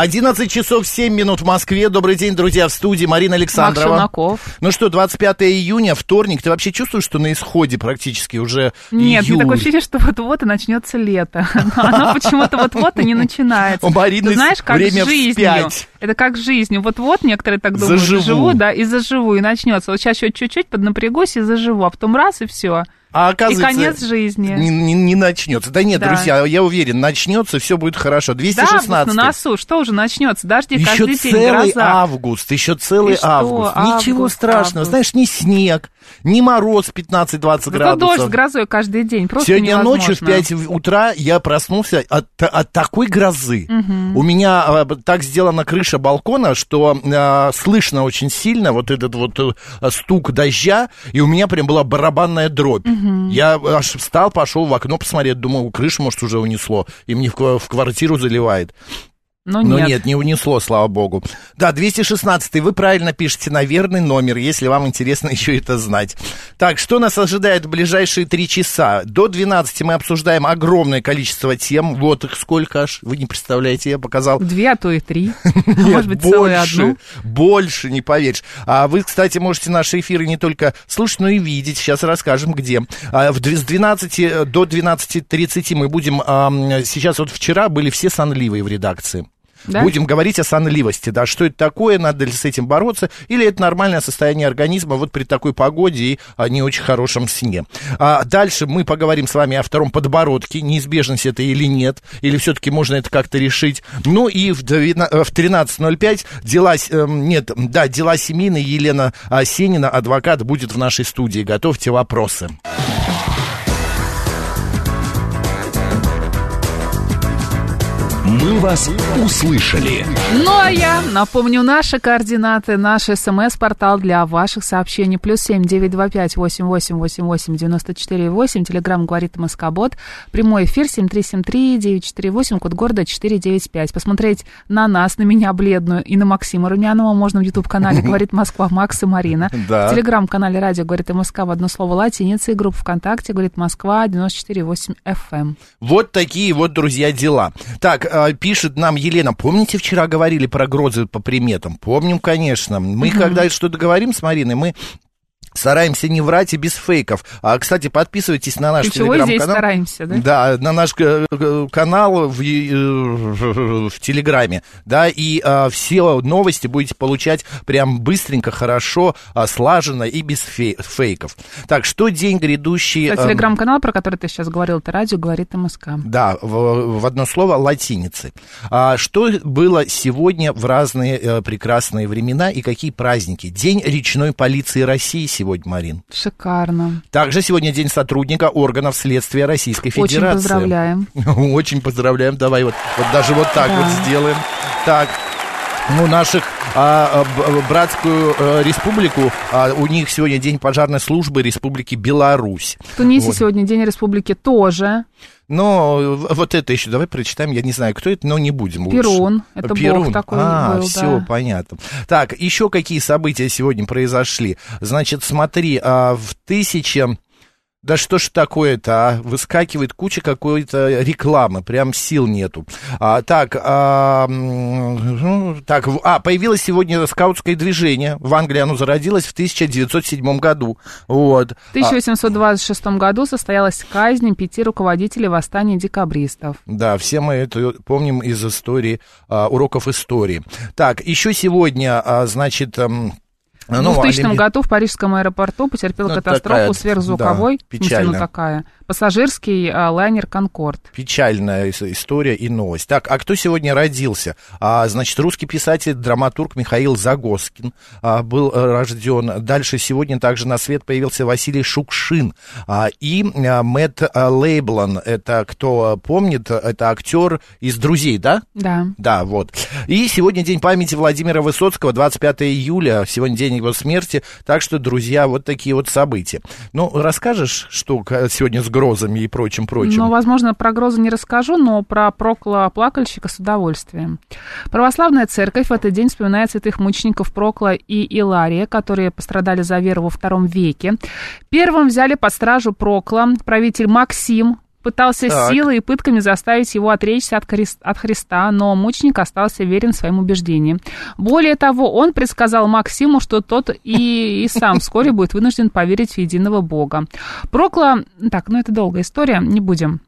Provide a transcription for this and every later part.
11 часов 7 минут в Москве. Добрый день, друзья, в студии Марина Александрова. Макс Шунаков. Ну что, 25 июня, вторник. Ты вообще чувствуешь, что на исходе практически уже Нет, июль? такое ощущение, что вот-вот и начнется лето. Но оно почему-то вот-вот и не начинается. У Марины Ты знаешь, как время жизнью. вспять. Это как жизнью. Вот-вот некоторые так думают, Заживу. заживу, да, и заживу, и начнется. Вот сейчас еще чуть-чуть поднапрягусь и заживу, а потом раз и все. А И оказывается, конец жизни. Не, не- не начнется. Да нет, Да. друзья, я уверен, начнется, все будет хорошо. Да, август 216. на носу, что уже начнется? Дожди Еще каждый день, целый гроза. август, еще целый И что? август. Ничего Август, страшного. август. Знаешь, ни снег, ни мороз 15-20 Зато градусов. дождь с грозой каждый день, просто Сегодня невозможно. ночью в 5 утра я проснулся от, от такой грозы. У меня а, так сделана крыша балкона, что а, слышно очень сильно вот этот вот э, стук дождя, и у меня прям была барабанная дробь. Я аж встал, пошел в окно посмотреть, думал, крышу, может, уже унесло, и мне в, ква- в квартиру заливает. Но Но нет. нет. не унесло, слава богу. Да, 216 вы правильно пишете на верный номер, если вам интересно еще это знать. Так, что нас ожидает в ближайшие три часа? До 12 мы обсуждаем огромное количество тем. Вот их сколько аж, вы не представляете, я показал. Две, а то и три. А Может быть, целую больше, одну. больше, не поверишь. А вы, кстати, можете наши эфиры не только слушать, но и видеть. Сейчас расскажем, где. А, с 12 до 12.30 мы будем... сейчас вот вчера были все сонливые в редакции. Да? Будем говорить о сонливости, да, что это такое, надо ли с этим бороться, или это нормальное состояние организма вот при такой погоде и а, не очень хорошем сне. А дальше мы поговорим с вами о втором подбородке, неизбежность это или нет, или все-таки можно это как-то решить. Ну и в, двена- в 13.05 дела, эм, нет, да, дела семейные Елена а, Сенина, адвокат, будет в нашей студии. Готовьте вопросы. «Мы вас услышали». Ну а я напомню наши координаты, наш смс-портал для ваших сообщений. Плюс семь девять два пять восемь восемь восемь восемь девяносто четыре восемь. Телеграмм говорит Москобот. Прямой эфир семь три семь три девять четыре восемь. Код города четыре девять пять. Посмотреть на нас, на меня бледную и на Максима Румянова можно в YouTube-канале «Говорит Москва» Макс и Марина. Да. В Телеграм-канале «Радио говорит МСК» в одно слово латиница и группа ВКонтакте «Говорит Москва» 94,8 FM. Вот такие вот, друзья, дела. Так, а, пишет нам Елена, помните, вчера говорили про грозы по приметам? Помним, конечно. Мы, когда что-то говорим с Мариной, мы стараемся не врать и без фейков. А, кстати, подписывайтесь на наш И чего здесь телеграм-канал. стараемся, да? Да, на наш э, э, канал в, э, в Телеграме, да, и э, все новости будете получать прям быстренько, хорошо, а, слаженно и без фей- фейков. Так, что день грядущий... Кстати, эм, телеграм-канал, про который ты сейчас говорил, это радио говорит МСК. да, в, в одно слово латиницы. А что было сегодня в разные прекрасные времена и какие праздники? День речной полиции России сегодня, Марин. Шикарно. Также сегодня день сотрудника органов следствия Российской Очень Федерации. поздравляем. Очень поздравляем. Давай вот, вот даже вот так Да. вот сделаем. Так. Ну, наших а, а, братскую э, республику, а, у них сегодня день пожарной службы Республики Беларусь. В Тунисе Вот. сегодня День Республики тоже. Но вот это еще давай прочитаем. Я не знаю, кто это, но не будем лучше. Перун. Это бог такой а, был, все, да. понятно. Так, еще какие события сегодня произошли? Значит, смотри, а, в тысяча... Да что ж такое-то, а? Выскакивает куча какой-то рекламы, прям сил нету. А, так, а, м, так, а, появилось сегодня скаутское движение. В Англии оно зародилось в 1907 году. Вот. В 1826 году состоялась казнь пяти руководителей восстания декабристов. Да, все мы это помним из истории, а, уроков истории. Так, еще сегодня, а, значит... В ну, 2000 Олимпи- году в парижском аэропорту потерпел Ну, катастрофу такая, сверхзвуковой, да, в ну печально. такая, пассажирский а, лайнер «Конкорд». Печальная ис- история и новость. Так, а кто сегодня родился? А, значит, русский писатель, драматург Михаил Загоскин а, был э, рожден. Дальше сегодня также на свет появился Василий Шукшин. А, и а, Мэтт а, Лейблан, это кто помнит, это актер из «Друзей», да? Да. Да, вот. И сегодня день памяти Владимира Высоцкого, 25 июля, сегодня день его смерти. Так что, друзья, вот такие вот события. Ну, расскажешь, что сегодня с грозами и прочим-прочим? Ну, возможно, про грозу не расскажу, но про Прокла плакальщика с удовольствием. Православная церковь в этот день вспоминает святых мучеников Прокла и Илария, которые пострадали за веру во втором веке. Первым взяли под стражу Прокла, правитель Максим, пытался Так. силой и пытками заставить его отречься от, Хрис- от Христа, но мученик остался верен своим убеждениям. Более того, он предсказал Максиму, что тот и, и сам вскоре будет вынужден поверить в единого Бога. Прокла... Так, ну это долгая история, не будем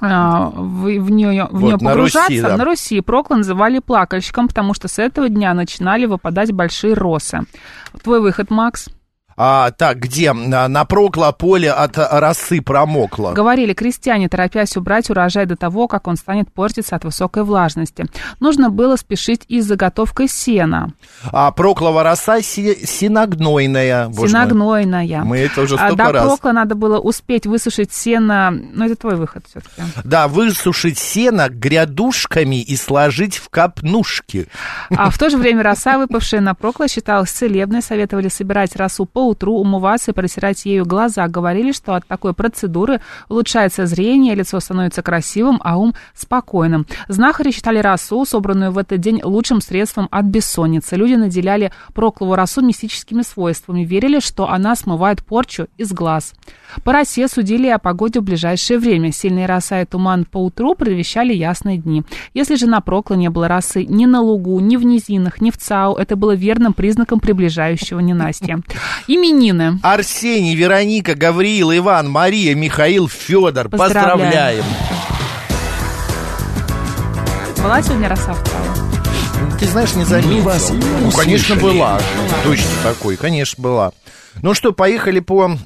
а, в, в нее, в Вот, нее на погружаться. Руси, да. На Руси Прокла называли плакальщиком, потому что с этого дня начинали выпадать большие росы. Твой выход, Макс. А, так, где? На, на прокло поле от а, росы промокло. Говорили крестьяне, торопясь убрать урожай до того, как он станет портиться от высокой влажности. Нужно было спешить и с заготовкой сена. А проклова роса си- синогнойная. Синогнойная. Мы это уже А столько до раз. прокла надо было успеть высушить сено. Ну, это твой выход все-таки. Да, высушить сено грядушками и сложить в капнушки. А в то же время роса, выпавшая на прокло, считалась целебной. Советовали собирать росу по утру, умываться и протирать ею глаза. Говорили, что от такой процедуры улучшается зрение, лицо становится красивым, а ум спокойным. Знахари считали росу, собранную в этот день, лучшим средством от бессонницы. Люди наделяли проклову росу мистическими свойствами. Верили, что она смывает порчу из глаз. По росе судили о погоде в ближайшее время. Сильные роса и туман по утру предвещали ясные дни. Если же на прокло не было росы ни на лугу, ни в низинах, ни в ЦАУ, это было верным признаком приближающего ненастья. Именины. Арсений, Вероника, Гавриил, Иван, Мария, Михаил, Федор. Поздравляем. Поздравляем. Была сегодня роса в ЦАУ? Ты знаешь, не заметил. Мы вас ну, конечно, была. Точно такой, конечно, была. Ну что, поехали по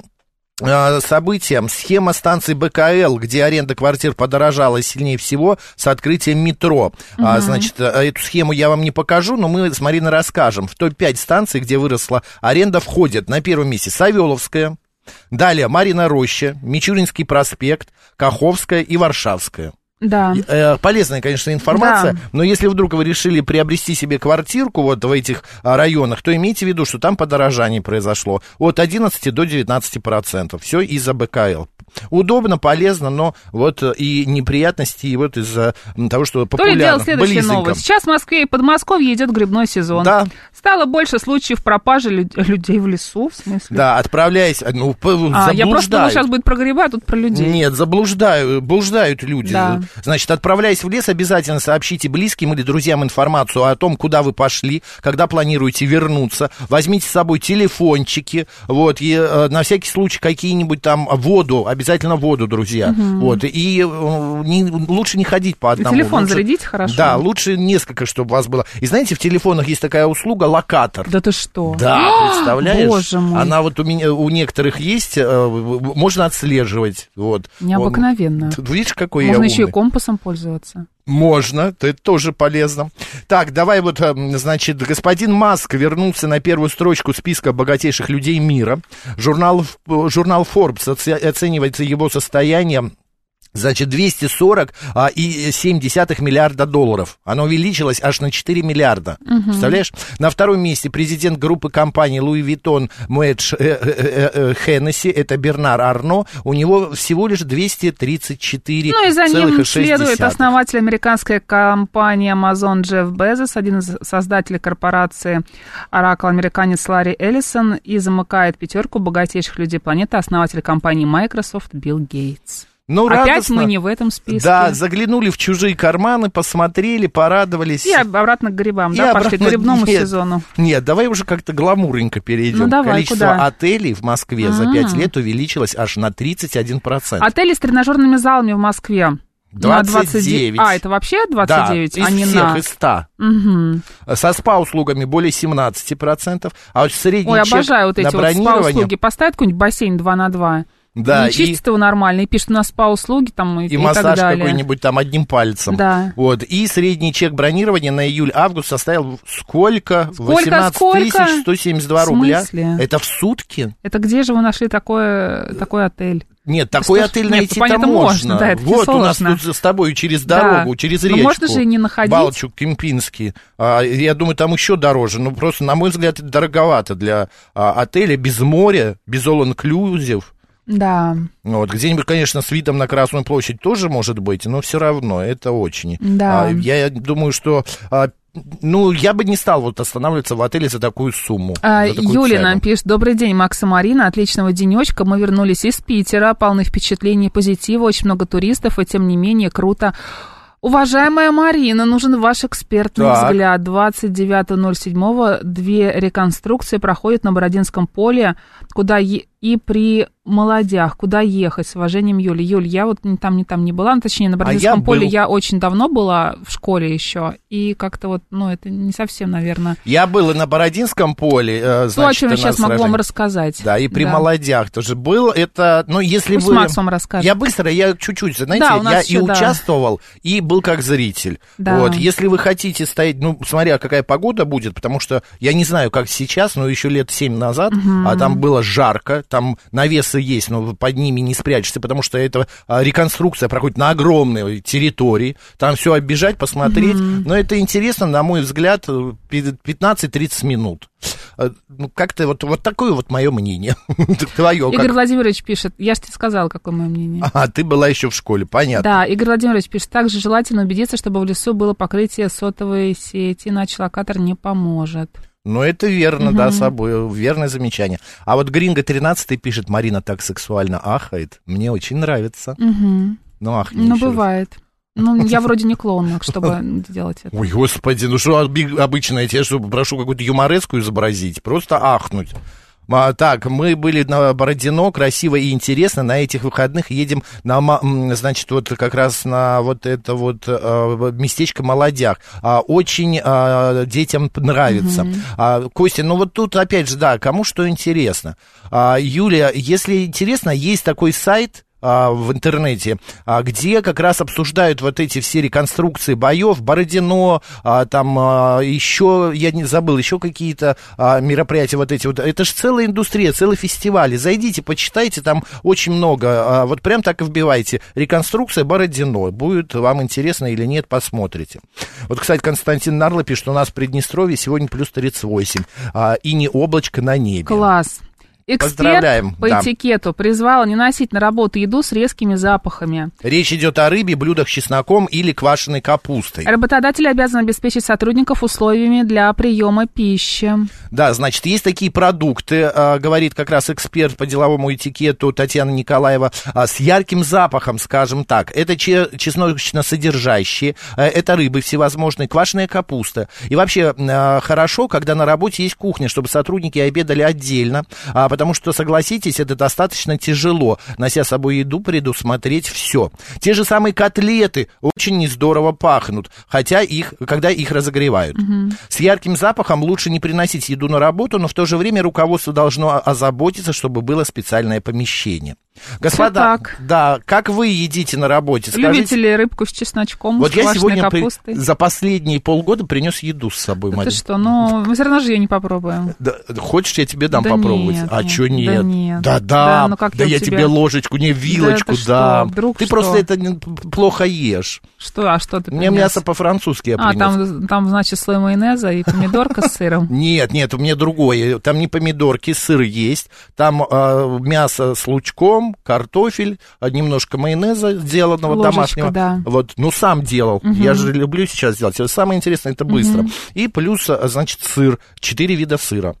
событиям. Схема станции БКЛ, где аренда квартир подорожала сильнее всего с открытием метро. А, значит, э, эту схему я вам не покажу, но мы с Мариной расскажем. В топ-5 станций, где выросла аренда, входят на первом месте Савеловская, далее Марина Роща, Мичуринский проспект, Каховская и Варшавская. Да. Э, полезная, конечно, информация, Да. но если вдруг вы решили приобрести себе квартирку вот в этих а, районах, то имейте в виду, что там подорожание произошло от 11 до 19 процентов. Все из-за БКЛ. Удобно, полезно, но вот э, и неприятности, и вот из-за того, что То ли дело популярно. следующая Близенько. новость. Сейчас в Москве и Подмосковье идет грибной сезон. Да. Стало больше случаев пропажи люд- людей в лесу, в смысле? Да, отправляясь, ну, А, я просто думала, сейчас будет про грибы, а тут про людей. Нет, заблуждают, блуждают люди. Да. Значит, отправляясь в лес, обязательно сообщите близким или друзьям информацию о том, куда вы пошли, когда планируете вернуться. Возьмите с собой телефончики, вот, и э, на всякий случай какие-нибудь там воду, обязательно воду, друзья. Вот, и э, не- лучше не ходить по одному. телефон Лучше- зарядите хорошо. Да, лучше несколько, чтобы у вас было. И знаете, в телефонах есть такая услуга локатор. Да ты что? Да, представляешь? Боже мой. Она вот у меня, у некоторых есть, э, можно отслеживать. Вот. Необыкновенно. Он- видишь, какой Можно я еще и компасом пользоваться. Можно, это тоже полезно. Так, давай вот, э, значит, господин Маск вернулся на первую строчку списка богатейших людей мира. Журнал, журнал Forbes оце- оценивает его состояние Значит, 240 а, и 7 десятых миллиарда долларов. Оно увеличилось аж на 4 миллиарда. Представляешь? На втором месте президент группы компаний Louis Vuitton Moët э, э, э, Hennessy, это Бернар Арно, у него всего лишь 234 Ну и за ним 6,6. следует основатель американской компании Amazon Джефф Безос, один из создателей корпорации Oracle, американец Ларри Эллисон, и замыкает пятерку богатейших людей планеты, основатель компании Microsoft Билл Гейтс. Ну, Опять радостно. мы не в этом списке. Да, заглянули в чужие карманы, посмотрели, порадовались. И обратно к грибам, И да, пошли к обратно- грибному нет, сезону. Нет, давай уже как-то гламурненько перейдем. Ну, давай, Количество куда? отелей в Москве за 5 лет увеличилось аж на 31%. Отели с тренажерными залами в Москве. на 29. А, это вообще 29, да, из а не всех, на... из 100. Мгм. Со СПА-услугами более 17%, а вот средний Ой, обожаю вот эти вот спа-услуги. Поставят какой-нибудь бассейн 2 на 2 Да, не и- чистит его нормально, и пишет, у нас спа-услуги там и, И, и массаж какой-нибудь там одним пальцем. Да. Вот. И средний чек бронирования на июль-август составил сколько? Сколько, 18 сколько? 172 В рубля. Это в сутки? Это где же вы нашли такое, такой отель? Нет, такой ж- отель найти-то понятно, можно. можно, да, вот у нас тут с тобой через Да. дорогу, через Но речку. можно же и не находить. Балчук, Кемпинский. А, я думаю, там еще дороже. Ну, просто, на мой взгляд, это дороговато для а, отеля без моря, без all-inclusive. Да, Вот, где-нибудь, конечно, с видом на Красную площадь тоже может быть, но все равно это очень. Да. А, я думаю, что, а, ну, я бы не стал вот останавливаться в отеле за такую сумму. А, за такую Юля цену. нам пишет, добрый день, Макс и Марина, отличного денечка, мы вернулись из Питера, полны впечатлений, позитива, очень много туристов, и тем не менее круто. Уважаемая Марина, нужен ваш экспертный Так. взгляд. 29.07 две реконструкции проходят на Бородинском поле, куда е- и при молодях, куда ехать, с уважением, Юля. Юль, я вот ни там, ни там не была, ну, точнее, на Бородинском А я поле был. я очень давно была в школе еще, и как-то вот, ну, это не совсем, наверное, Я был и на Бородинском поле, э, значит, то, о чем я сейчас могу вам рассказать. Да, и при Да. молодях тоже был. Это, ну, если Пусть вы... Макс вам расскажет. Я быстро, я чуть-чуть, знаете, Да, я еще, и да. участвовал, и был как зритель. Да. Вот, если вы хотите стоять, ну, смотря какая погода будет, потому что я не знаю, как сейчас, но еще лет семь назад, а там было жарко, там навесы есть, но под ними не спрячешься, потому что это а, реконструкция проходит на огромной территории, там все оббежать, посмотреть, но это интересно, на мой взгляд, э, пи- 15-30 минут. Э, Ну, как-то вот, вот такое вот мое мнение. Твое Игорь как? Владимирович пишет, я же тебе сказала, какое мое мнение. А, ты была еще в школе, понятно. Да, Игорь Владимирович пишет, также желательно убедиться, чтобы в лесу было покрытие сотовой сети, иначе локатор не поможет. Ну, это верно, да, собой, верное замечание. А вот Гринго 13 пишет, Марина так сексуально ахает. Мне очень нравится. Мгм. Ну, ахни Ну, раз. бывает. Ну, я вроде не клоун, чтобы делать это. Ой, господи, ну что обычно, я тебе что, прошу какую-то юмореску изобразить? Просто ахнуть. А, так, мы были на Бородино, красиво и интересно. На этих выходных едем на, значит, вот как раз на вот это вот э, местечко Молодях. А, очень а, детям нравится. А, Костя, ну вот тут опять же, да, кому что интересно. А, Юлия, если интересно, есть такой сайт, а, в интернете, а, где как раз обсуждают вот эти все реконструкции боев, Бородино, а, там а, еще, я не забыл, еще какие-то мероприятия вот эти вот. Это же целая индустрия, целый фестиваль. Зайдите, почитайте, там очень много. Вот прям так и вбивайте. Реконструкция Бородино. Будет вам интересно или нет, посмотрите. Вот, кстати, Константин Нарло пишет, у нас в Приднестровье сегодня плюс 38, а, и не облачко на небе. Класс. Эксперт Поздравляем, по да. этикету призвал не носить на работу еду с резкими запахами. Речь идет о рыбе, блюдах с чесноком или квашеной капустой. Работодатель обязан обеспечить сотрудников условиями для приема пищи. Да, значит, есть такие продукты, а, говорит как раз эксперт по деловому этикету Татьяна Николаева, а, с ярким запахом, скажем так. Это че- чесночно-содержащие, а, это рыбы всевозможные, квашеная капуста. И вообще хорошо, когда на работе есть кухня, чтобы сотрудники обедали отдельно, потому что, согласитесь, это достаточно тяжело, нося с собой еду, предусмотреть все. Те же самые котлеты очень нездорово пахнут, хотя их, когда их разогревают. С ярким запахом лучше не приносить еду на работу, но в то же время руководство должно озаботиться, чтобы было специальное помещение. Господа, так. да, как вы едите на работе? Любите ли рыбку с чесночком, вот с я сегодня при- капустой? за последние полгода принес еду с собой, Это Марина. что, ну, мы все равно же ее не попробуем. Да, хочешь, я тебе дам Да попробовать? нет, а нет, что да нет? нет. Да, да, Да, ну как да я тебе ложечку, не вилочку что, дам. вдруг Ты что? просто это плохо ешь. Что, а что ты Мне принес? мясо по-французски я А, принес. там, там, значит, слой майонеза и помидорка с сыром. Нет, нет, у меня другое. Там не помидорки, сыр есть. Там э, мясо с лучком, картофель, а, немножко майонеза сделанного Ложечка, домашнего. да. Вот, ну сам делал. Я же люблю сейчас делать. Самое интересное это быстро. И плюс, а, значит, сыр. Четыре вида сыра.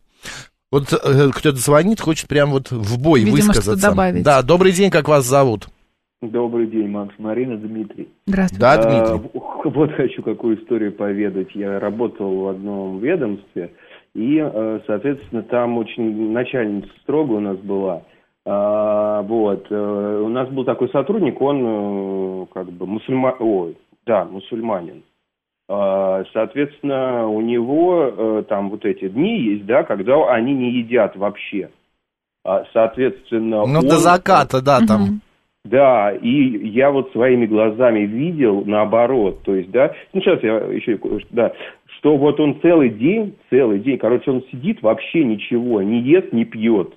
Вот э, кто-то звонит, хочет прям вот в бой Видимо, высказаться. что-то добавить. Да, добрый день, как вас зовут? Добрый день, Макс, Марина, Дмитрий. Здравствуйте. Да, А, Дмитрий? в- вот хочу какую историю поведать. Я работал в одном ведомстве, и, э, соответственно, там очень начальница строго у нас была. А, вот. э, У нас был такой сотрудник, он как бы мусульман... Ой, да, мусульманин. А, Соответственно, у него э, там вот эти дни есть, да, когда они не едят вообще. А, соответственно, Ну, он- до заката, да, там. Да, и я вот своими глазами видел наоборот, то есть, да, ну сейчас я еще, да, что вот он целый день, целый день, короче, он сидит вообще ничего, не ест, не пьет,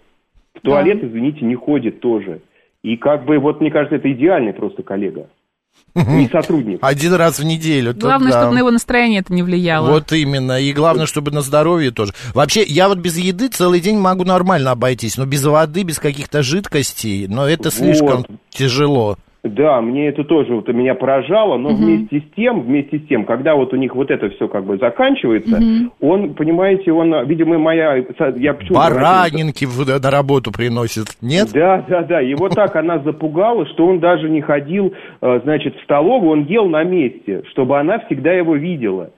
в туалет, извините, не ходит тоже. И как бы вот, мне кажется, это идеальный просто коллега, не сотрудник. Один раз в неделю. то Главное, да. чтобы на его настроение это не влияло. Вот именно. И главное, чтобы на здоровье тоже. Вообще, я вот без еды целый день могу нормально обойтись, но без воды, без каких-то жидкостей, но это слишком Вот. тяжело. Да, мне это тоже вот меня поражало, но вместе с тем, вместе с тем, когда вот у них вот это все как бы заканчивается, он, понимаете, он, видимо, моя, я почему Баранинки в- на работу приносит. Нет? Да, да, да. Его так она запугала, что он даже не ходил, э, значит, в столовую, он ел на месте, чтобы она всегда его видела.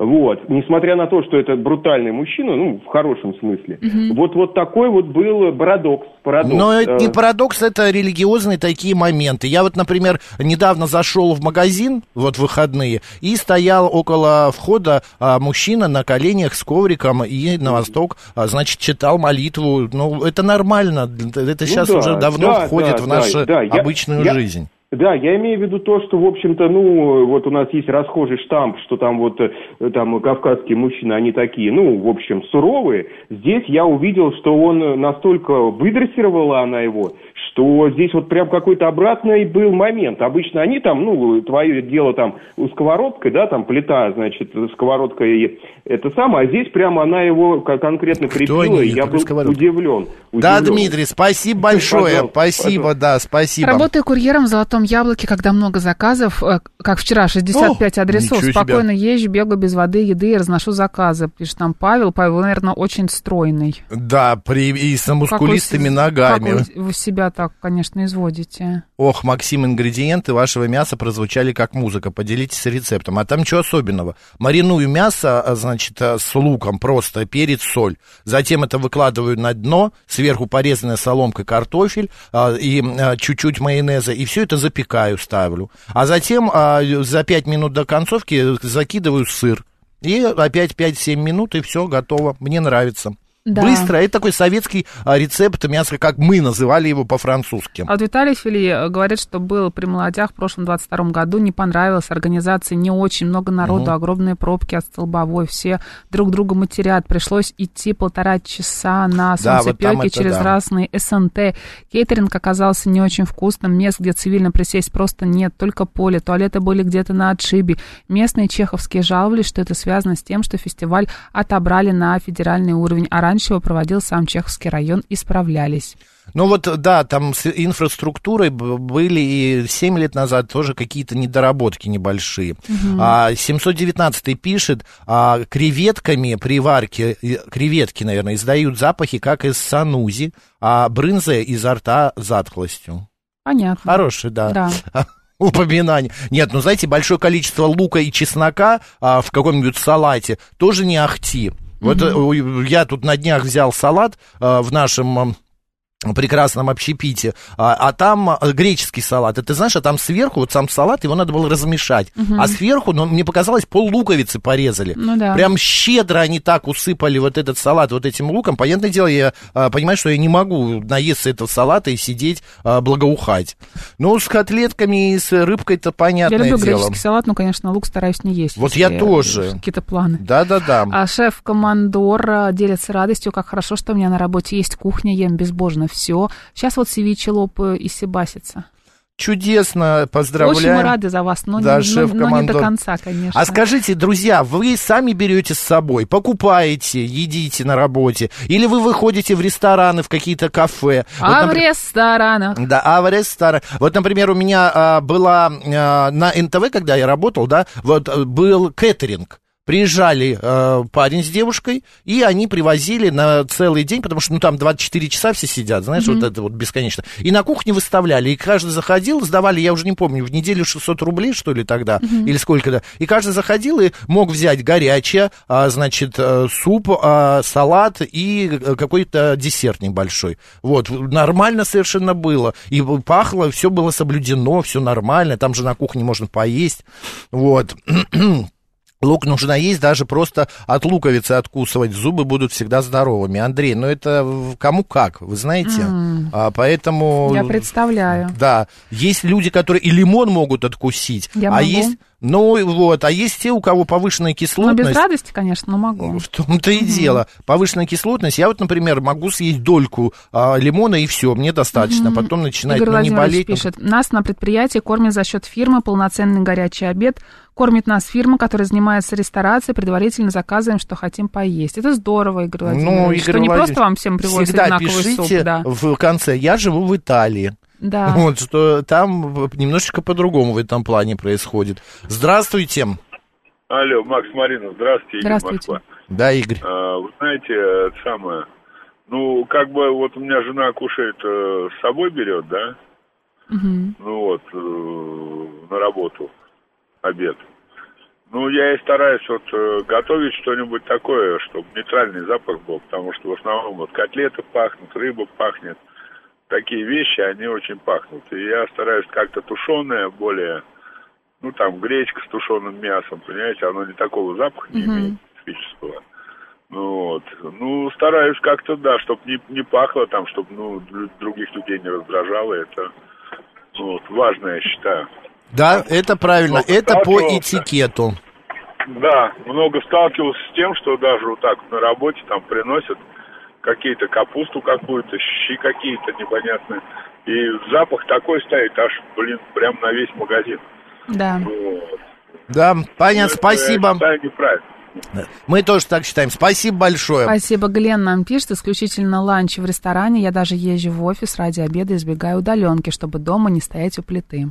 Вот, несмотря на то, что это брутальный мужчина, ну, в хорошем смысле. Вот, вот такой вот был парадокс. парадокс. Но это не парадокс, это религиозные такие моменты. Я вот, например, недавно зашел в магазин, вот в выходные, и стоял около входа а, мужчина на коленях с ковриком и на восток, а, значит, читал молитву. Ну, это нормально. Это сейчас да, уже давно да, входит да, в да, нашу да, я- обычную я- жизнь. Да, я имею в виду то, что, в общем-то, ну, вот у нас есть расхожий штамп, что там вот э, там кавказские мужчины, они такие, ну, в общем, суровые. Здесь я увидел, что он настолько выдрессировала она его, что здесь вот прям какой-то обратный был момент. Обычно они там, ну, твое дело там у сковородкой, да, там плита, значит, сковородка и это самое, а здесь прямо она его ко- конкретно прибила, и я был сковородкой? удивлен. Да, удивлен. Дмитрий, спасибо большое. Пожалуйста, Спасибо, пожалуйста. да, спасибо. Работаю курьером в «Золотом яблоке», когда много заказов, э, как вчера, 65 О, адресов. Спокойно езжу, бегаю без воды, еды и разношу заказы. Пишет там Павел. Павел, наверное, очень стройный. Да, при, и с мускулистыми Как вы ногами. Как вы, вы себя так, конечно, изводите. Ох, Максим, ингредиенты вашего мяса прозвучали как музыка. Поделитесь рецептом. А там ничего особенного. Мариную мясо, а, значит, а, с луком просто, перец, соль. Затем это выкладываю на дно, сверху порезанная соломкой картофель а, и чуть-чуть майонеза. И все это запекаю, ставлю. А затем а, за 5 минут до концовки закидываю сыр. И опять 5-7 минут, и все, готово. Мне нравится. Да. Быстро. Это такой советский а, рецепт мяса, как мы называли его по-французски. А вот Виталий Фили э, говорит, что был при молодях в прошлом 22 году, не понравилось, организации не очень, много народу, огромные пробки от столбовой, все друг друга матерят, пришлось идти полтора часа на Да, вот через да. разные СНТ. Кейтеринг оказался не очень вкусным, мест, где цивильно присесть просто нет, только поле, туалеты были где-то на отшибе. Местные чеховские жаловались, что это связано с тем, что фестиваль отобрали на федеральный уровень, а раньше его проводил сам Чеховский район, исправлялись. Ну вот, да, там с инфраструктурой были и 7 лет назад тоже какие-то недоработки небольшие. А 719 пишет, а, креветками при варке, э, креветки, наверное, издают запахи, как из санузи, а брынза изо рта затхлостью. Понятно. Хороший, да. Да. Упоминание. Нет, ну знаете, большое количество лука и чеснока а, в каком-нибудь салате тоже не ахти. Вот э, я тут на днях взял салат а, в нашем прекрасном общепите, а, а там а, греческий салат. И ты знаешь, а там сверху, вот сам салат, его надо было размешать. А сверху, ну, мне показалось, пол луковицы порезали. Ну да. Прям щедро они так усыпали вот этот салат вот этим луком. Понятное дело, я а, понимаю, что я не могу наесться этого салата и сидеть а, благоухать. Ну, с котлетками и с рыбкой-то Я понятное люблю дело. греческий салат, но, конечно, лук стараюсь не есть. Вот я тоже. Какие-то планы. Да-да-да. А шеф-командор а, делится радостью, как хорошо, что у меня на работе есть кухня, ем безбожно все. Сейчас вот севиче лопаю и себасится. Чудесно, поздравляю. Очень мы рады за вас, но, Да, не, но- но не до конца, конечно. А скажите, друзья, вы сами берете с собой, покупаете, едите на работе, или вы выходите в рестораны, в какие-то кафе? Вот, А в например- ресторанах? Да, а в ресторан. Вот, например, у меня а, была а, на НТВ, когда я работал, да, вот а, был кэтеринг. Приезжали э, парень с девушкой, и они привозили на целый день, потому что, ну, там 24 часа все сидят, знаешь, вот это вот бесконечно. И на кухне выставляли, и каждый заходил, сдавали, я уже не помню, в неделю 600 рублей, что ли, тогда, или сколько-то. И каждый заходил и мог взять горячее, а, значит, э, суп, а, салат и э, какой-то десерт небольшой. Вот, нормально совершенно было. И пахло, все было соблюдено, все нормально, там же на кухне можно поесть. Вот. Лук нужно есть, даже просто от луковицы откусывать. Зубы будут всегда здоровыми. Андрей, ну это кому как, вы знаете. А, поэтому... Я представляю. Да, есть люди, которые и лимон могут откусить. Я а могу. есть, ну вот, а есть те, у кого повышенная Ну, кислотность. без радости, конечно, но могу. В том-то и дело. Повышенная кислотность. Я вот, например, могу съесть дольку а, лимона и все, мне достаточно. Потом начинает Игорь ну, не болеть. ну, пишет, нас на предприятии кормят за счет фирмы, полноценный горячий обед. Кормит нас фирма, которая занимается ресторацией, предварительно заказываем, что хотим поесть. Это здорово, Игорь Владимирович. Ну, Игорь что не Владимирович, просто вам всем привозят Всегда одинаковый пишите суп, да. в конце. Я живу в Италии. Да. Вот, что там немножечко по-другому в этом плане происходит. Здравствуйте. Алло, Макс Марина, здравствуйте, Игорь Здравствуйте. Москва. Да, Игорь. А, вы знаете, это самое, ну, как бы вот у меня жена кушает, э, с собой берет, да, Мгм. ну вот, э, на работу, обед. Ну, я и стараюсь вот э, готовить что-нибудь такое, чтобы нейтральный запах был, потому что в основном вот котлеты пахнут, рыба пахнет. Такие вещи, они очень пахнут. И я стараюсь как-то тушеное, более, ну, там, гречка с тушеным мясом, понимаете, оно не такого запаха не имеет специфического. Ну, вот. Ну, стараюсь как-то, да, чтобы не, не пахло там, чтобы, ну, других людей не раздражало. Это, ну, вот, важно, я считаю. Да, это правильно. Ну, Это по этикету. Да, много сталкивался с тем, что даже вот так вот на работе там приносят какие-то капусту какую-то, щи какие-то непонятные. И запах такой стоит, аж, блин, прям на весь магазин. Да. Вот. Да, понятно, Это, спасибо. Я считаю неправильно. Мы тоже так считаем. Спасибо большое. Спасибо. Глен нам пишет, исключительно ланч в ресторане. Я даже езжу в офис ради обеда, избегаю удаленки, чтобы дома не стоять у плиты.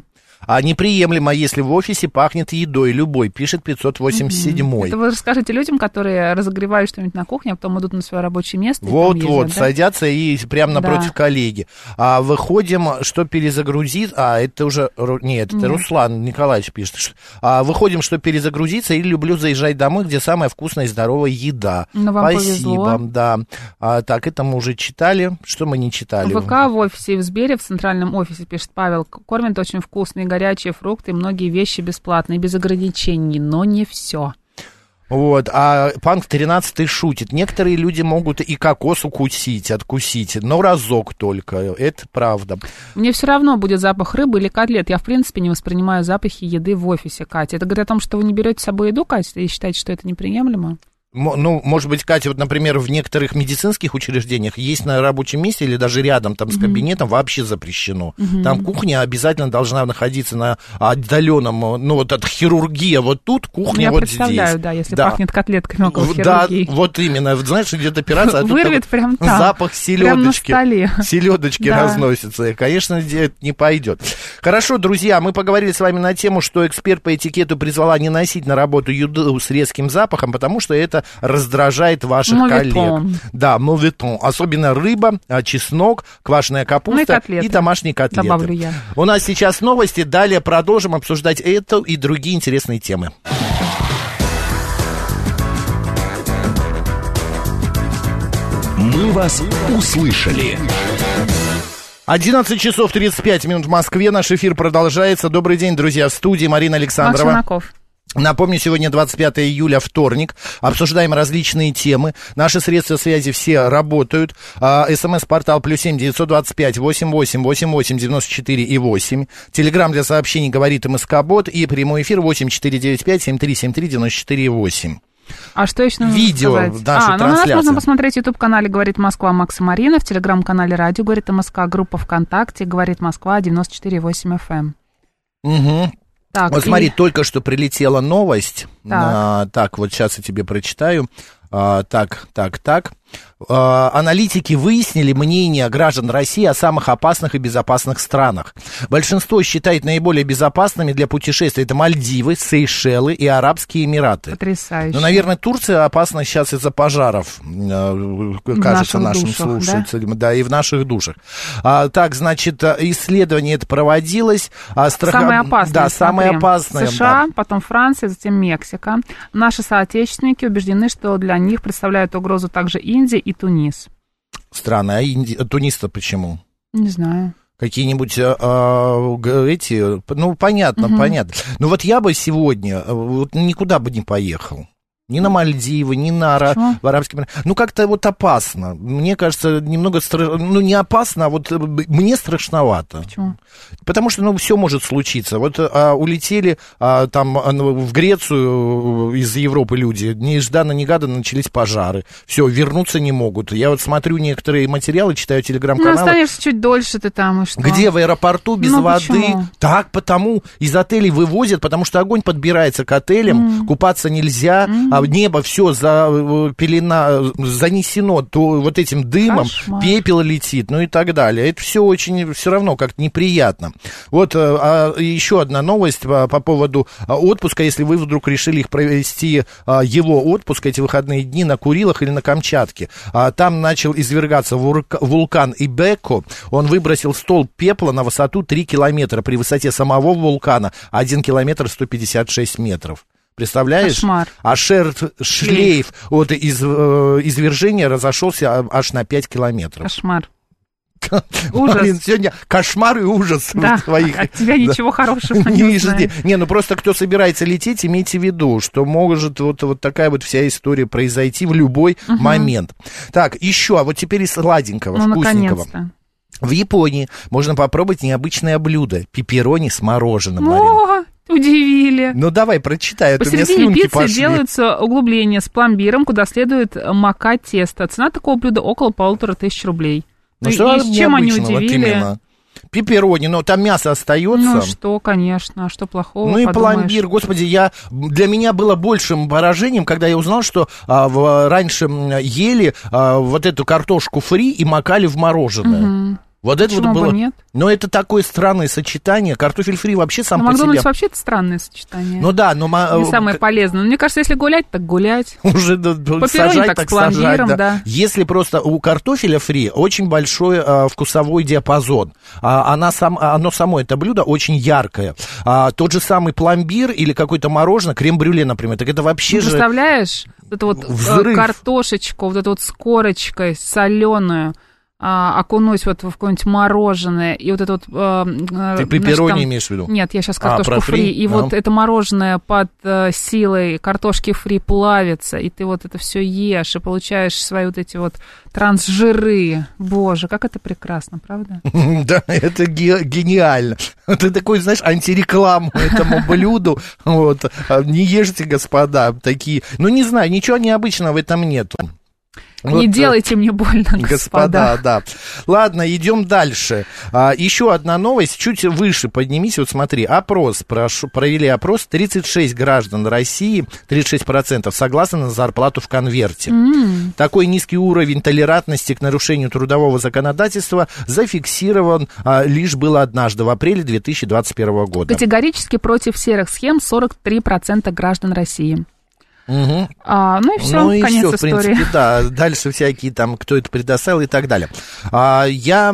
А неприемлемо, если в офисе пахнет едой любой, пишет 587 Это вы расскажите людям, которые разогревают что-нибудь на кухне, а потом идут на свое рабочее место. и Вот-вот, ездят, да? садятся и прямо напротив Да. коллеги. А выходим, что перезагрузить... А, это уже... Нет, это Нет. Руслан Николаевич пишет. А, выходим, что перезагрузиться, или люблю заезжать домой, где самая вкусная и здоровая еда. Ну, вам Спасибо, повезло. да. А, так, это мы уже читали. Что мы не читали? ВК в офисе и в Сбере, в центральном офисе, пишет Павел, кормят очень вкусные горячие фрукты, многие вещи бесплатные, без ограничений, но не все. Вот, а Панк 13 шутит. Некоторые люди могут и кокос укусить, откусить, но разок только. Это правда. Мне все равно будет запах рыбы или котлет. Я, в принципе, не воспринимаю запахи еды в офисе, Катя. Это говорит о том, что вы не берете с собой еду, Катя, и считаете, что это неприемлемо? Ну, может быть, Катя, вот, например, в некоторых медицинских учреждениях есть на рабочем месте или даже рядом там с кабинетом вообще запрещено. Там кухня обязательно должна находиться на отдаленном, ну, вот от хирургии. Вот тут кухня Я вот представляю, здесь. да, если пахнет котлетками около В- Да, хирургии. вот именно. Знаешь, идет операция, а Вырвет там прям там, запах селедочки. Селедочки Да. разносятся. И, Конечно, это не пойдет. Хорошо, друзья, мы поговорили с вами на тему, что эксперт по этикету призвала не носить на работу еду с резким запахом, потому что это раздражает ваших Моветон. коллег. Да, моветон. Особенно рыба, а, чеснок, квашеная капуста Ну и котлеты. домашние котлеты. Добавлю я. У нас сейчас новости. Далее продолжим обсуждать эту и другие интересные темы. «Мы вас услышали». 11 часов 35 минут в Москве. Наш эфир продолжается. Добрый день, друзья, в студии Марина Александрова. Челноков. Напомню, сегодня 25 июля, вторник. Обсуждаем различные темы. Наши средства связи все работают. А, СМС-портал плюс семь девятьсот двадцать пять восемь восемь восемь восемь девяносто четыре и восемь. Телеграмм для сообщений говорит МСК-бот. И прямой эфир восемь четыре девять пять семь три семь три девяносто четыре и восемь. А что еще нужно Видео сказать? в нашей а, ну, нас трансляции. можно посмотреть в YouTube-канале «Говорит Москва» Макса Марина, в Телеграм-канале «Радио говорит МСК», группа ВКонтакте «Говорит Москва» 94,8 FM. Угу. Так, Вот и- смотри, только что прилетела новость. Так. А, так, вот сейчас я тебе прочитаю. А, так, так, так. А, аналитики выяснили мнение граждан России о самых опасных и безопасных странах. Большинство считает наиболее безопасными для путешествий это Мальдивы, Сейшелы и Арабские Эмираты. Потрясающе. Ну, наверное, Турция опасна сейчас из-за пожаров, э, кажется наших нашим душах, слушателям. Да? и в наших душах. А, так, значит, э, исследование это проводилось. А, страха- Самое опасное. Да, самое опасное. США, потом Франция, затем Мексика. Наши соотечественники убеждены, что для них представляют угрозу также Индия и Тунис. Страны. А Инди... Тунис-то почему? Не знаю. Какие-нибудь а, а, эти, ну, понятно, понятно. Но вот я бы сегодня а, вот никуда бы не поехал. Ни на Мальдивы, ни на Ара- в Арабские Эмираты. Ну, как-то вот опасно. Мне кажется, немного стра- Ну, не опасно, а вот э, мне страшновато. Почему? Потому что, ну, все может случиться. Вот а, улетели а, там а, ну, в Грецию э, из Европы люди, нежданно-негаданно начались пожары. Все, вернуться не могут. Я вот смотрю некоторые материалы, читаю Ну, телеграм-каналы. останешься чуть дольше ты там, и что? Где в аэропорту без Ну, воды? почему? Так, потому из отелей вывозят, потому что огонь подбирается к отелям, купаться нельзя, а небо все за, э, пелена, занесено то, вот этим дымом, Кошмар. пепел летит, ну и так далее. Это все очень, все равно как-то неприятно. Вот э, а, еще одна новость по, по поводу а, отпуска, если вы вдруг решили их провести, а, его отпуск, эти выходные дни на Курилах или на Камчатке. А, Там начал извергаться вулкан Ибеко. Он выбросил стол пепла на высоту 3 километра. При высоте самого вулкана 1 километр 156 метров. Представляешь? Кошмар. А шер, шлейф от из, э, извержения разошелся аж на 5 километров. Кошмар. Ужас. Марин, сегодня кошмар и ужас Да, твоих. от тебя Да. ничего хорошего Не не жди. Не, ну просто кто собирается лететь, имейте в виду, что может вот, вот такая вот вся история произойти в любой момент. Так, еще, а вот теперь из сладенького, Ну, вкусненького. наконец-то. В Японии можно попробовать необычное блюдо. Пепперони с мороженым. О, удивили. Ну давай, прочитай, а то у меня Посередине слюнки пиццы пошли. делаются углубления с пломбиром, куда следует макать тесто. Цена такого блюда около полутора тысяч рублей. Ну, и, что и с чем они удивили? именно. Пепперони, но там мясо остается. Ну что, конечно, а что плохого, Ну и подумаешь? пломбир, господи, я для меня было большим поражением, когда я узнал, что а, в- раньше ели а, вот эту картошку фри и макали в мороженое. Вот это вот Почему бы было. нет? Но это такое странное сочетание. Картофель фри вообще сам Ну, по Макдональдс себе. вообще это странное сочетание. Ну да, но Не самое полезное. Но мне кажется, если гулять, так гулять. уже Пепперони сажать, так так сажать, да. да. Если просто у картофеля фри очень большой а, вкусовой диапазон, А, она сам, оно само это блюдо очень яркое. А, тот же самый пломбир или какое-то мороженое, крем-брюле, например, так это вообще Ты же представляешь, вот эту вот э, Взрыв. картошечку, вот эту вот с корочкой соленую, а, окунуть вот в какое-нибудь мороженое, и вот это вот... э, э, Ты пепперони там- имеешь в виду? Нет, я сейчас А, картошку про фри, фри? и А. вот это мороженое под э, силой картошки фри плавится, и ты вот это все ешь, и получаешь свои вот эти вот трансжиры. Боже, как это прекрасно, правда? Да, это ге- гениально. Ты такой, знаешь, антирекламу этому блюду. Вот. А, Не ешьте, господа, такие. Ну, не знаю, ничего необычного в этом нету. Вот, Не э, делайте мне больно, Господа, господа. да. Ладно, идем дальше. А, еще одна новость, чуть выше поднимись, вот смотри, опрос, прошу, провели опрос, 36 граждан России, 36% согласны на зарплату в конверте. Такой низкий уровень толерантности к нарушению трудового законодательства зафиксирован а, лишь было однажды, в апреле 2021 года. Категорически против серых схем 43% граждан России. Мгм. А, ну и все, ну и конец всё, в истории. принципе, да. Дальше всякие там, кто это предоставил и так далее. А, я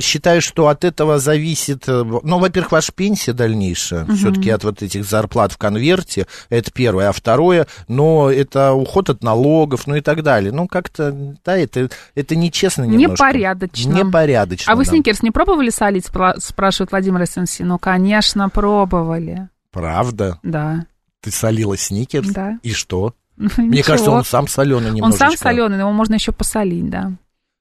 считаю, что от этого зависит, э, ну, во-первых, ваша пенсия дальнейшая, все-таки от вот этих зарплат в конверте, это первое. А второе, но это уход от налогов, ну и так далее. Ну, как-то, да, это, это нечестно немножко. Непорядочно. Непорядочно, А вы да. сникерс не пробовали солить, спра- спрашивает Владимир СНС? Ну, конечно, пробовали. Правда? Да. Ты солила сникерс? Да. И что? Мне Ничего. кажется, он сам соленый Он немножечко. сам соленый, но его можно еще посолить, да.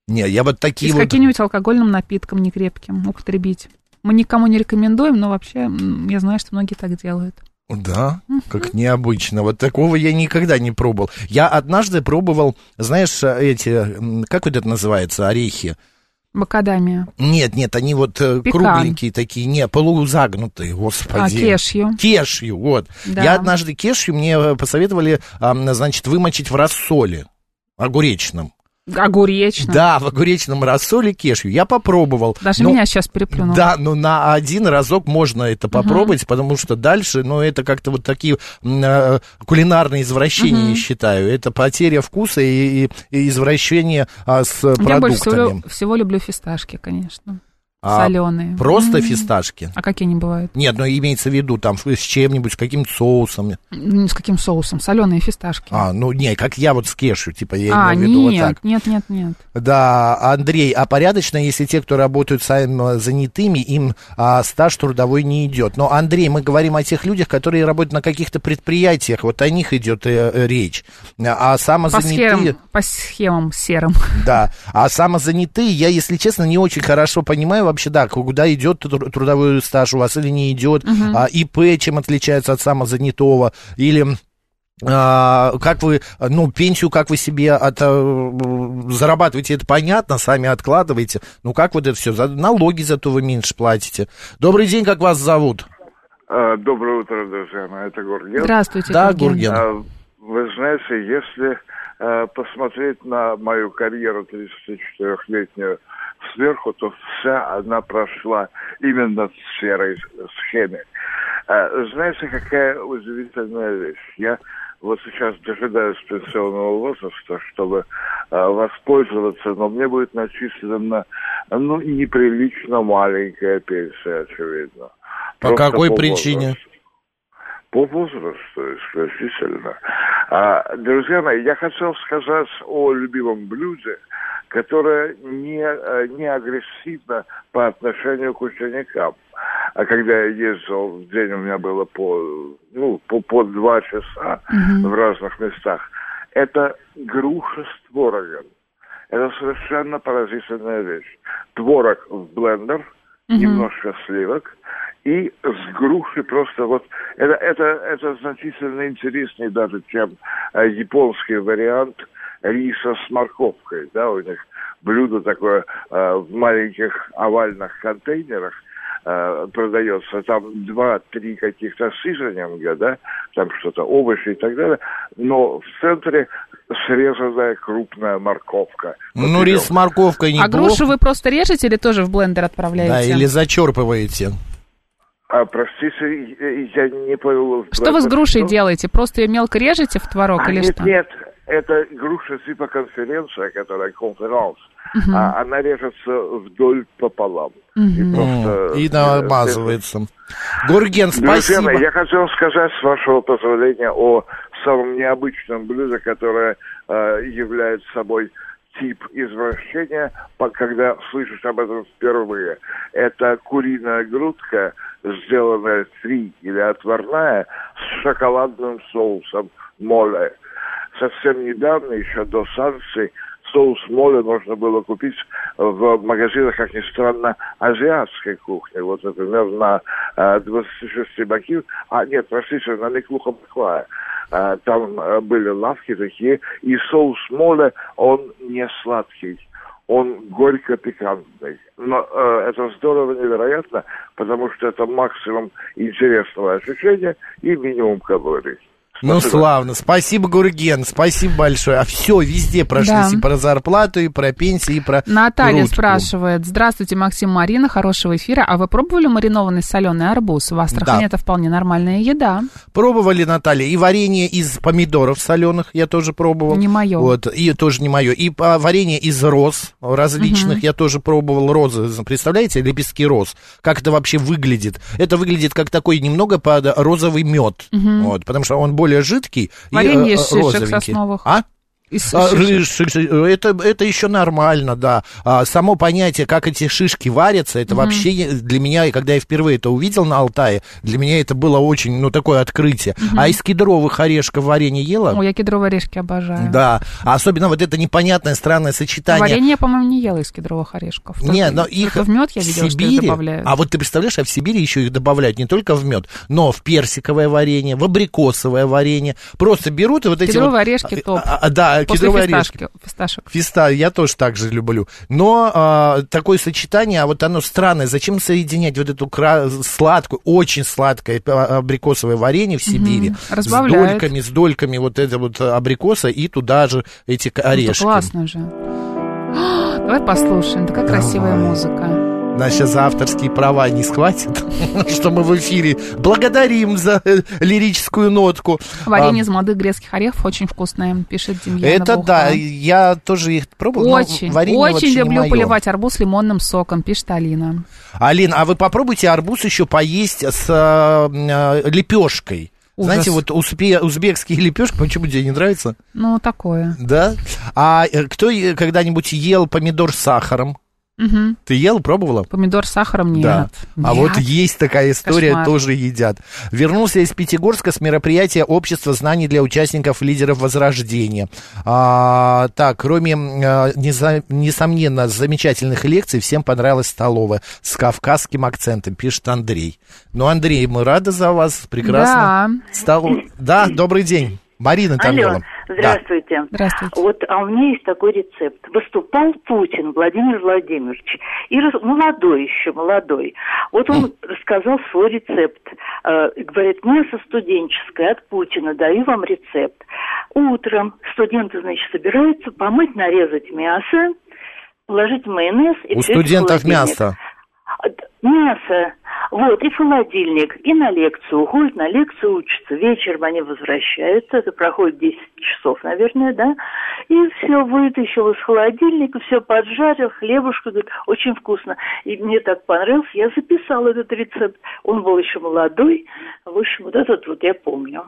Не, я вот И такие с вот... каким-нибудь алкогольным напитком некрепким употребить. Мы никому не рекомендуем, но вообще я знаю, что многие так делают. Да, как необычно. Вот такого я никогда не пробовал. Я однажды пробовал, знаешь, эти, как вот это называется, орехи? Макадамия. Нет, нет, они вот э, Пекан. кругленькие такие, не, полузагнутые, господи. А, кешью. Кешью, вот. Да. Я однажды кешью мне э, посоветовали, значит, вымочить в рассоле огуречном. Огуречно. Да, в огуречном рассоле кешью. Я попробовал. Даже но- меня сейчас переплюнуло. Да, но на один разок можно это попробовать, потому что дальше, ну, это как-то вот такие э, кулинарные извращения, я считаю. Это потеря вкуса и, и- и извращение а, с Я больше продуктами. всего, всего люблю фисташки, конечно. А Соленые. Просто М. фисташки. А какие они бывают? Нет, ну имеется в виду там с чем-нибудь, с каким-то соусом. М, С каким соусом? Соленые фисташки. А, ну не, как я вот с кешу, типа я А, имею в виду вот так. нет, нет, нет. Да, Андрей, а порядочно, если те, кто работают сами занятыми, им а, стаж трудовой не идет. Но, Андрей, мы говорим о тех людях, которые работают на каких-то предприятиях, вот о них идет э, э, речь. А По самозанятые... схемам, по схемам серым. Да, а самозанятые, я, если честно, не очень хорошо понимаю вообще, да, куда идет тру- трудовой стаж у вас или не идет, а, ИП чем отличается от самозанятого, или... а, как вы, ну, пенсию, как вы себе от, э, зарабатываете, это понятно, сами откладываете. Ну, как вот это все? За, налоги зато вы меньше платите. Добрый день, как вас зовут? А, Доброе утро, друзья мои, это Гурген. Здравствуйте, Да, Гурген. Гурген. А, Вы знаете, если а, посмотреть на мою карьеру 34-летнюю сверху, то вся она прошла именно в серой схеме. А, Знаете, какая удивительная вещь? Я вот сейчас дожидаюсь пенсионного возраста, чтобы а, воспользоваться, но мне будет начислена, ну, неприлично маленькая пенсия, очевидно. По Просто какой по причине? возрасту. По возрасту исключительно. А, друзья мои, я хотел сказать о любимом блюде, которое не, э, не агрессивно по отношению к ученикам. А когда я ездил, в день у меня было по, ну, по, по два часа в разных местах, это груша с творогом. Это совершенно поразительная вещь. Творог в блендер, немножко сливок, и с груши просто вот... Это, это, это значительно интереснее даже, чем э, японский вариант риса с морковкой. Да, у них блюдо такое э, в маленьких овальных контейнерах э, продается. Там два-три каких-то сизонинга, да, там что-то, овощи и так далее. Но в центре срезанная крупная морковка. Ну, Вот рис с морковкой А неплохо. грушу вы просто режете или тоже в блендер отправляете? Да, или зачерпываете. А, простите, я не понял. Что вы с грушей Что? делаете? Просто ее мелко режете в творог А, или нет, что? нет, это груша типа конференция, которая конференц. А, она режется вдоль пополам. И, просто, И э, намазывается. Гурген, Друзья спасибо. мои, я хотел сказать, с вашего позволения, о самом необычном блюде, которое э, является собой тип извращения, когда слышишь об этом впервые. Это куриная грудка, сделанная фри или отварная, с шоколадным соусом моле. Совсем недавно, еще до санкций, соус моле можно было купить в магазинах, как ни странно, азиатской кухни. Вот, например, на э, 26 бакин, а нет, простите, на Неклуха Баклая. Э, Там э, были лавки такие, и соус моле, он не сладкий, он горько-пикантный. Но э, это здорово невероятно, потому что это максимум интересного ощущения и минимум калорий. Ну, Спасибо. славно. Спасибо, Гурген. Спасибо большое. А все, везде прошлись. Да. И про зарплату, и про пенсии, и про Наталья грудку. спрашивает. Здравствуйте, Максим Марина, хорошего эфира. А вы пробовали маринованный соленый арбуз? В Астрахани Да. это вполне нормальная еда. Пробовали, Наталья, и варенье из помидоров соленых я тоже пробовал. Не моё. Вот, и тоже не мое. И а, варенье из роз различных я тоже пробовал. Розы, представляете, лепестки роз. Как это вообще выглядит? Это выглядит как такой немного под розовый мед. Вот, потому что он более жидкий Варенье и из э, розовенький. А? А, это, это еще нормально, да. А, само понятие, как эти шишки варятся, это вообще не- для меня, когда я впервые это увидел на Алтае, для меня это было очень, ну, такое открытие. А из кедровых орешков варенье ела? Ой, я кедровые орешки обожаю. Да, а особенно вот это непонятное странное сочетание. Варенье я, по-моему, не ела из кедровых орешков. Не, но их в мед я видела, в что их Сибири, добавляют. а вот ты представляешь, а в Сибири еще их добавляют не только в мед, но в персиковое варенье, в абрикосовое варенье. Просто берут и вот эти Кедровые вот- орешки топ. А, а, да, После кедровые фисташки, орешки. фисташек. Фиста я тоже так же люблю. Но а, такое сочетание, а вот оно странное. Зачем соединять вот эту кра- сладкую, очень сладкое а, абрикосовое варенье в Сибири с Разбавляет. дольками, с дольками вот это вот абрикоса и туда же эти к- Ну, это орешки. классно же. Давай послушаем. Такая красивая Давай. музыка. Нас сейчас за авторские права не схватит, что мы в эфире. Благодарим за э, лирическую нотку. Варенье из молодых грецких орехов очень вкусное, пишет Демьянова Это да, я тоже их пробовал. Очень, очень люблю поливать арбуз лимонным соком, пишет Алина. Алин, а вы попробуйте арбуз еще поесть с лепешкой. Ужас. Знаете, вот узбе- узбекские лепешки, почему тебе не нравится? Ну, такое. Да? А э, кто когда-нибудь ел помидор с сахаром? Мгм. Ты ел, пробовала? Помидор с сахаром нет. Да. А Нет. вот есть такая история, Кошмар. тоже едят. Вернулся из Пятигорска с мероприятия Общества знаний для участников лидеров Возрождения. А, так, кроме, а, несомненно, замечательных лекций, всем понравилась столовая с кавказским акцентом, пишет Андрей. Ну, Андрей, мы рады за вас, прекрасно. Стол- Да, добрый день. Марина там Алло, была. здравствуйте. Здравствуйте. Вот, а у меня есть такой рецепт. Выступал Путин Владимир Владимирович, и рас- молодой еще, молодой. Вот он рассказал свой рецепт. Э, говорит, мясо студенческое от Путина, даю вам рецепт. Утром студенты, значит, собираются помыть, нарезать мясо, положить майонез. И У студентов мясо. Мясо. Вот, и в холодильник, и на лекцию. Уходят на лекцию, учатся. Вечером они возвращаются. Это проходит 10 часов, наверное, да? И все вытащил из холодильника, все поджарил, хлебушка, говорит, очень вкусно. И мне так понравилось, я записала этот рецепт. Он был еще молодой. В общем, вот этот вот я помню.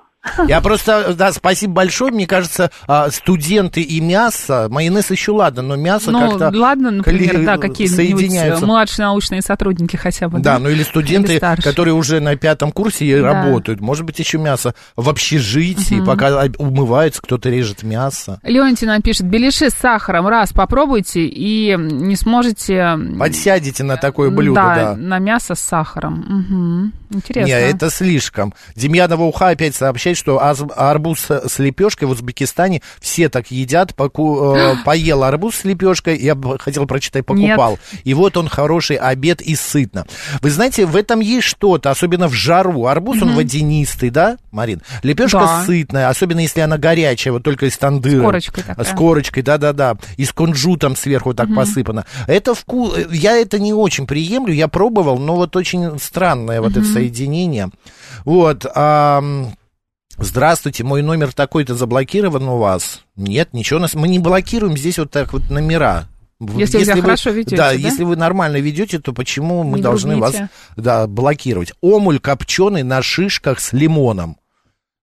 Я просто, да, спасибо большое. Мне кажется, а, студенты и мясо, майонез еще ладно, но мясо Ну, как-то... ладно, например, кли- да, какие-нибудь соединяются. э, младшие научные сотрудники хотя бы. Да, ну или студенты, Старше. которые уже на пятом курсе и Да. работают. Может быть, еще мясо в общежитии, Мгм. пока умываются, кто-то режет мясо. Леонтий нам пишет, беляши с сахаром раз попробуйте и не сможете... Подсядете на такое блюдо, да. на мясо с сахаром. Мгм. Интересно. Не, это слишком. Демьянова уха опять сообщает, что арбуз с лепешкой в Узбекистане все так едят. Поку- э, поел арбуз с лепешкой, я бы хотел прочитать, покупал. И вот он хороший обед и сытно. Вы знаете, в этом есть что-то, особенно в жару. Арбуз, он Мгм. водянистый, да, Марин? Лепешка Да. сытная, особенно если она горячая, вот только из тандыра. С корочкой такая. С корочкой, да-да-да. И с кунжутом сверху так Мгм. посыпано. Это вкус... Я это не очень приемлю, я пробовал, но вот очень странное вот это Мгм. соединение. Вот. ам, Здравствуйте, мой номер такой-то заблокирован у вас. Нет, ничего, нас мы не блокируем здесь вот так вот номера. В- Если вы хорошо ведете, да, да? если вы нормально ведете, то почему мы Не должны вас грубите. да, блокировать? Омуль копченый на шишках с лимоном.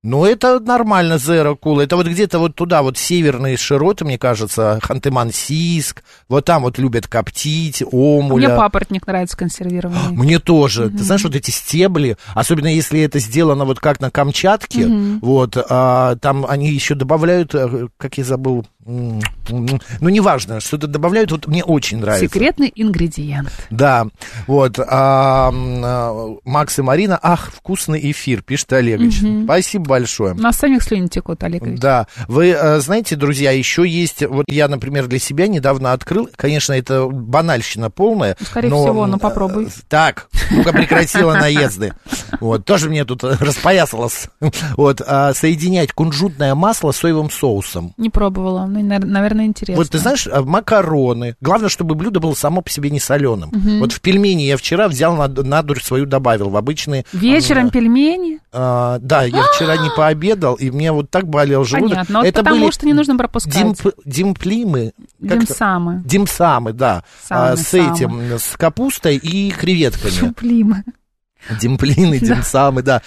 Ну, это нормально, Zero Cool. Это вот где-то вот туда, вот северные широты, мне кажется, Ханты-Мансийск. Вот там вот любят коптить, омуля. Мне папоротник нравится консервированный. Мне тоже. Ты знаешь, вот эти стебли, особенно если это сделано вот как на Камчатке, Мгм. вот, а, там они еще добавляют, э, как я забыл, ну, неважно, что-то добавляют, вот мне очень нравится. Секретный ингредиент. Да, вот, а, а, Макс и Марина, ах, вкусный эфир, пишет Олегович. Мгм. Спасибо большое. У нас самих слюни текут, Олегович. Да, вы э, знаете, друзья, еще есть, вот я, например, для себя недавно открыл, конечно, это банальщина полная. Ну, Скорее но, всего, но м, попробуй. э, Так, ну-ка прекратила наезды. Вот, тоже мне тут э, распоясалось. Вот, а, соединять кунжутное масло с соевым соусом. Не пробовала. Ну, навер- наверное, интересно. Вот ты знаешь, а, макароны. Главное, чтобы блюдо было само по себе не соленым. Мгм. Вот в пельмени я вчера взял на, на дурь свою добавил в обычные. Вечером пельмени? А, да, я вчера не пообедал, и мне вот так болел желудок. Понятно. Вот Это потому были что не нужно пропускать. димп- димплимы. Димсамы. Димсамы, да. Самы, А, с самы. этим, с капустой и креветками. Шуплимы. Димплины, Да. димсамы, да.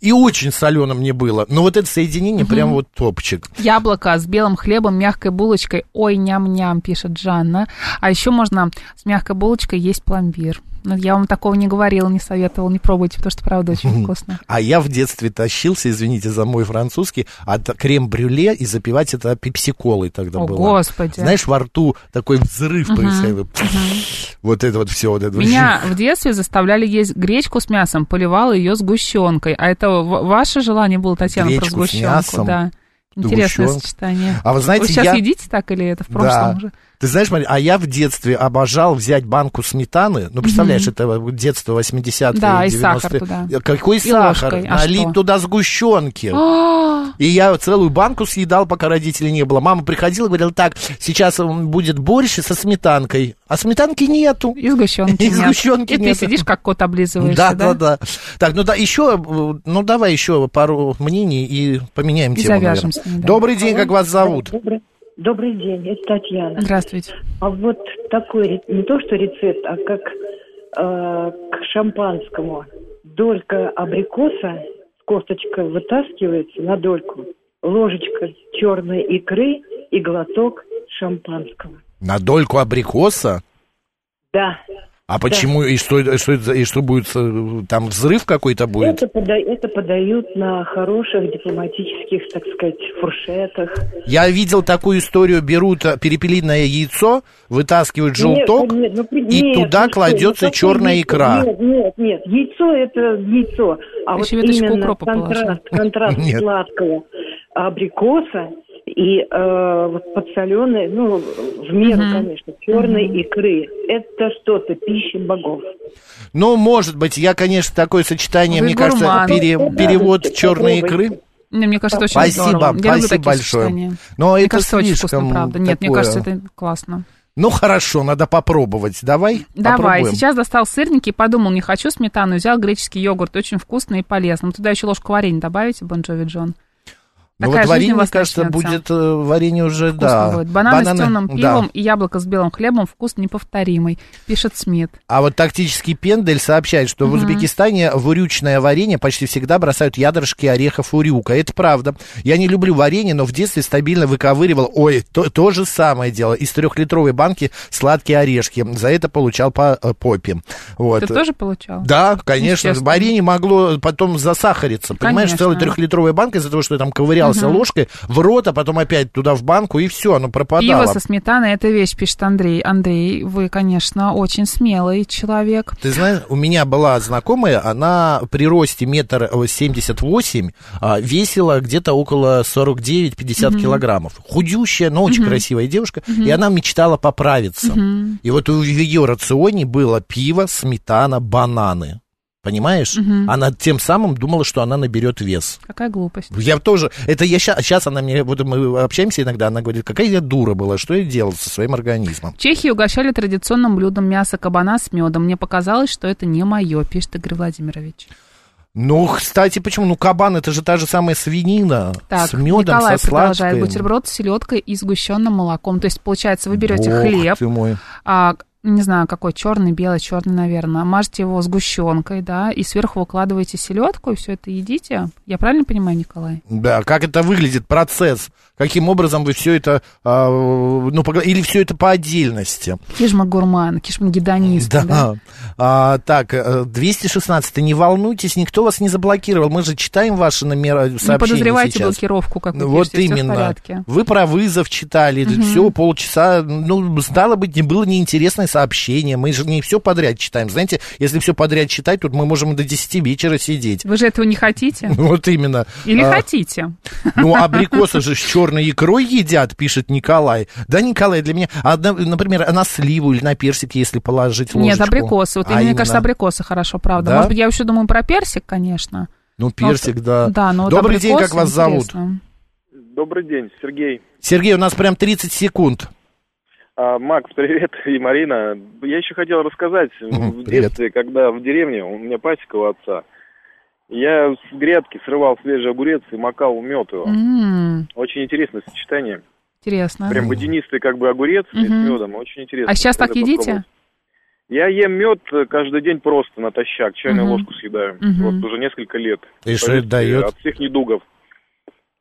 И очень солено мне было. Но вот это соединение Мгм. прям вот топчик. Яблоко с белым хлебом, мягкой булочкой. Ой, ням-ням, пишет Жанна. А еще можно с мягкой булочкой есть пломбир. Но я вам такого не говорила, не советовала, не пробуйте, потому что, правда, очень вкусно. А я в детстве тащился, извините за мой французский, от крем-брюле и запивать это пепси-колой тогда О, было. Господи. Знаешь, во рту такой взрыв происходил. Вот это вот все. Вот это. Меня в детстве заставляли есть гречку с мясом, поливала ее сгущенкой. А это ваше желание было, Татьяна, Гречку про с сгущенку? мясом, Да. Интересное сочетание. А вы знаете, сейчас я- едите так или это в Да. прошлом уже? Ты знаешь, Мария, а я в детстве обожал взять банку сметаны. Ну, представляешь, это вот детство 80-е, Да, и 90-е. сахар туда. Какой И сахар? ложкой. А Налить что? туда сгущенки. А, И я целую банку съедал, пока родителей не было. Мама приходила и говорила, так, сейчас будет борщ со сметанкой. А сметанки нету. И сгущенки И нет. сгущенки И ты нет. сидишь, как кот облизываешься, Да, да? да, да. Так, ну да, еще, э, ну давай еще пару мнений и поменяем И тему, завяжем наверное. с ней, да. Добрый день, как вас зовут? Добрый, добрый день, это Татьяна. Здравствуйте. А вот такой, ре- не то что рецепт, а как э, к шампанскому. Долька абрикоса, косточка вытаскивается на дольку, ложечка черной икры и глоток шампанского. На дольку абрикоса? Да. А почему, и что, это- что, и что будет, там взрыв какой-то будет? Это, пода- это подают на хороших дипломатических, так сказать, фуршетах. Я видел такую историю, берут э, перепелиное яйцо, вытаскивают желток, Нет, нет, ну, и нет, туда ну что, кладется ну, какое черная яйцо? икра. Нет, нет, нет, яйцо это яйцо, а вот еще веточку именно контраст, контраст сладкого абрикоса и э, вот подсоленной, ну, в меру, Мгм. конечно, черной икры. Это что-то, пища богов. Ну, может быть, я, конечно, такое сочетание, Вы мне кажется, гурман. пере- Ну, перевод попробуйте, черной попробуйте. икры. Не, мне кажется, это очень Спасибо, здорово. Я спасибо такие большое. сочетания. Но Мне это кажется, очень слишком вкусно, правда. Нет, мне такое- кажется, это классно. Ну, хорошо, надо попробовать. Давай Давай, попробуем. сейчас достал сырники и подумал, не хочу сметану, взял греческий йогурт, очень вкусный и полезный. Туда еще ложку варенья добавите, Бонжови Джон. Ну, вот варенье, мне кажется, начнется. будет э, варенье уже, Вкусно да. будет. Бананы, с темным да. пивом и яблоко с белым хлебом, вкус неповторимый, пишет Смит. А вот тактический пендель сообщает, что в Узбекистане в урючное варенье почти всегда бросают ядрышки орехов урюка. Это правда. Я не люблю варенье, но в детстве стабильно выковыривал, ой, то, то же самое дело, из трехлитровой банки сладкие орешки. За это получал по э, попе. Вот. Ты тоже получал? Да, конечно. Варенье могло потом засахариться. Понимаешь, Конечно. целая трехлитровая банка из-за того, что я там ковырялся ложкой в рот, а потом опять туда в банку, и все, оно пропадало. Пиво со сметаной – это вещь, пишет Андрей. Андрей, вы, конечно, очень смелый человек. Ты знаешь, у меня была знакомая, она при росте метр семьдесят восемь а, весила где-то около 49-50 килограммов. Худющая, но очень красивая девушка, и она мечтала поправиться. И вот в ее рационе было пиво, сметана, бананы. Понимаешь? Она тем самым думала, что она наберет вес. Какая глупость. Я тоже, это я сейчас, сейчас она мне, вот мы общаемся иногда, она говорит, какая я дура была, что я делал со своим организмом. В Чехии угощали традиционным блюдом мясо кабана с медом. Мне показалось, что это не мое, пишет Игорь Владимирович. Ну, кстати, почему? Ну, кабан это же та же самая свинина Так, с медом, Николай со продолжает. Бутерброд с селедкой и сгущенным молоком. То есть, получается, вы берете Бог хлеб, ты мой. а, не знаю, какой, черный, белый, черный, наверное, мажете его сгущенкой, да, и сверху выкладываете селедку, и все это едите. Я правильно понимаю, Николай? Да, как это выглядит, процесс? Каким образом вы все это, а, ну, или все это по отдельности? Кишма гурман, кишма гедонист. Да. А, так, э, 216, не волнуйтесь, никто вас не заблокировал. Мы же читаем ваши номера Не сообщения подозревайте сейчас. блокировку, как вы Вот пишете, именно. Вы про вызов читали, все, полчаса. Ну, стало быть, не было неинтересное сообщение. Мы же не все подряд читаем. Знаете, если все подряд читать, тут мы можем до 10 вечера сидеть. Вы же этого не хотите? Вот именно. Или А, хотите? Ну, абрикосы же с черной икрой едят, пишет Николай. Да, Николай, для меня, а, на- например, на сливу или на персик, если положить ложечку. Нет, абрикосы. Вот А мне кажется, именно? абрикосы хорошо, правда. Да? Может быть, я еще думаю про персик, конечно. Ну, персик, да. Да, но вот Добрый день, как вас зовут? интересно. Добрый день, Сергей. Сергей, у нас прям 30 секунд. А, Макс, привет, и Марина. Я еще хотел рассказать, Мгм, в привет. детстве, когда в деревне, у меня пасека у отца, я с грядки срывал свежий огурец и макал в мед его. М, Очень интересное сочетание. Интересно. Прям водянистый как бы огурец и с медом. Очень интересно. А сейчас так едите? Я ем мед каждый день просто натощак, чайную Мгм. ложку съедаю. Мгм. Вот уже несколько лет. И что это дает? От всех недугов.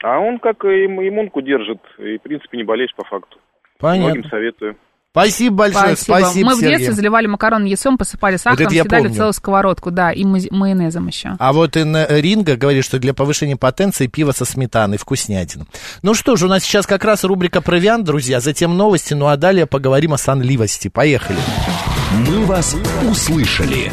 А он как и им- иммунку держит, и в принципе не болеешь по факту. Понятно. Многим советую. Спасибо большое, спасибо, Мы в Сергей. детстве заливали макароны яйцом, посыпали сахаром, я съедали помню. целую сковородку, да, и майонезом еще. А вот Инна Ринга говорит, что для повышения потенции пиво со сметаной вкуснятина. Ну что ж, у нас сейчас как раз рубрика «Провиант», друзья, затем новости, ну а далее поговорим о сонливости. Поехали. «Мы вас услышали».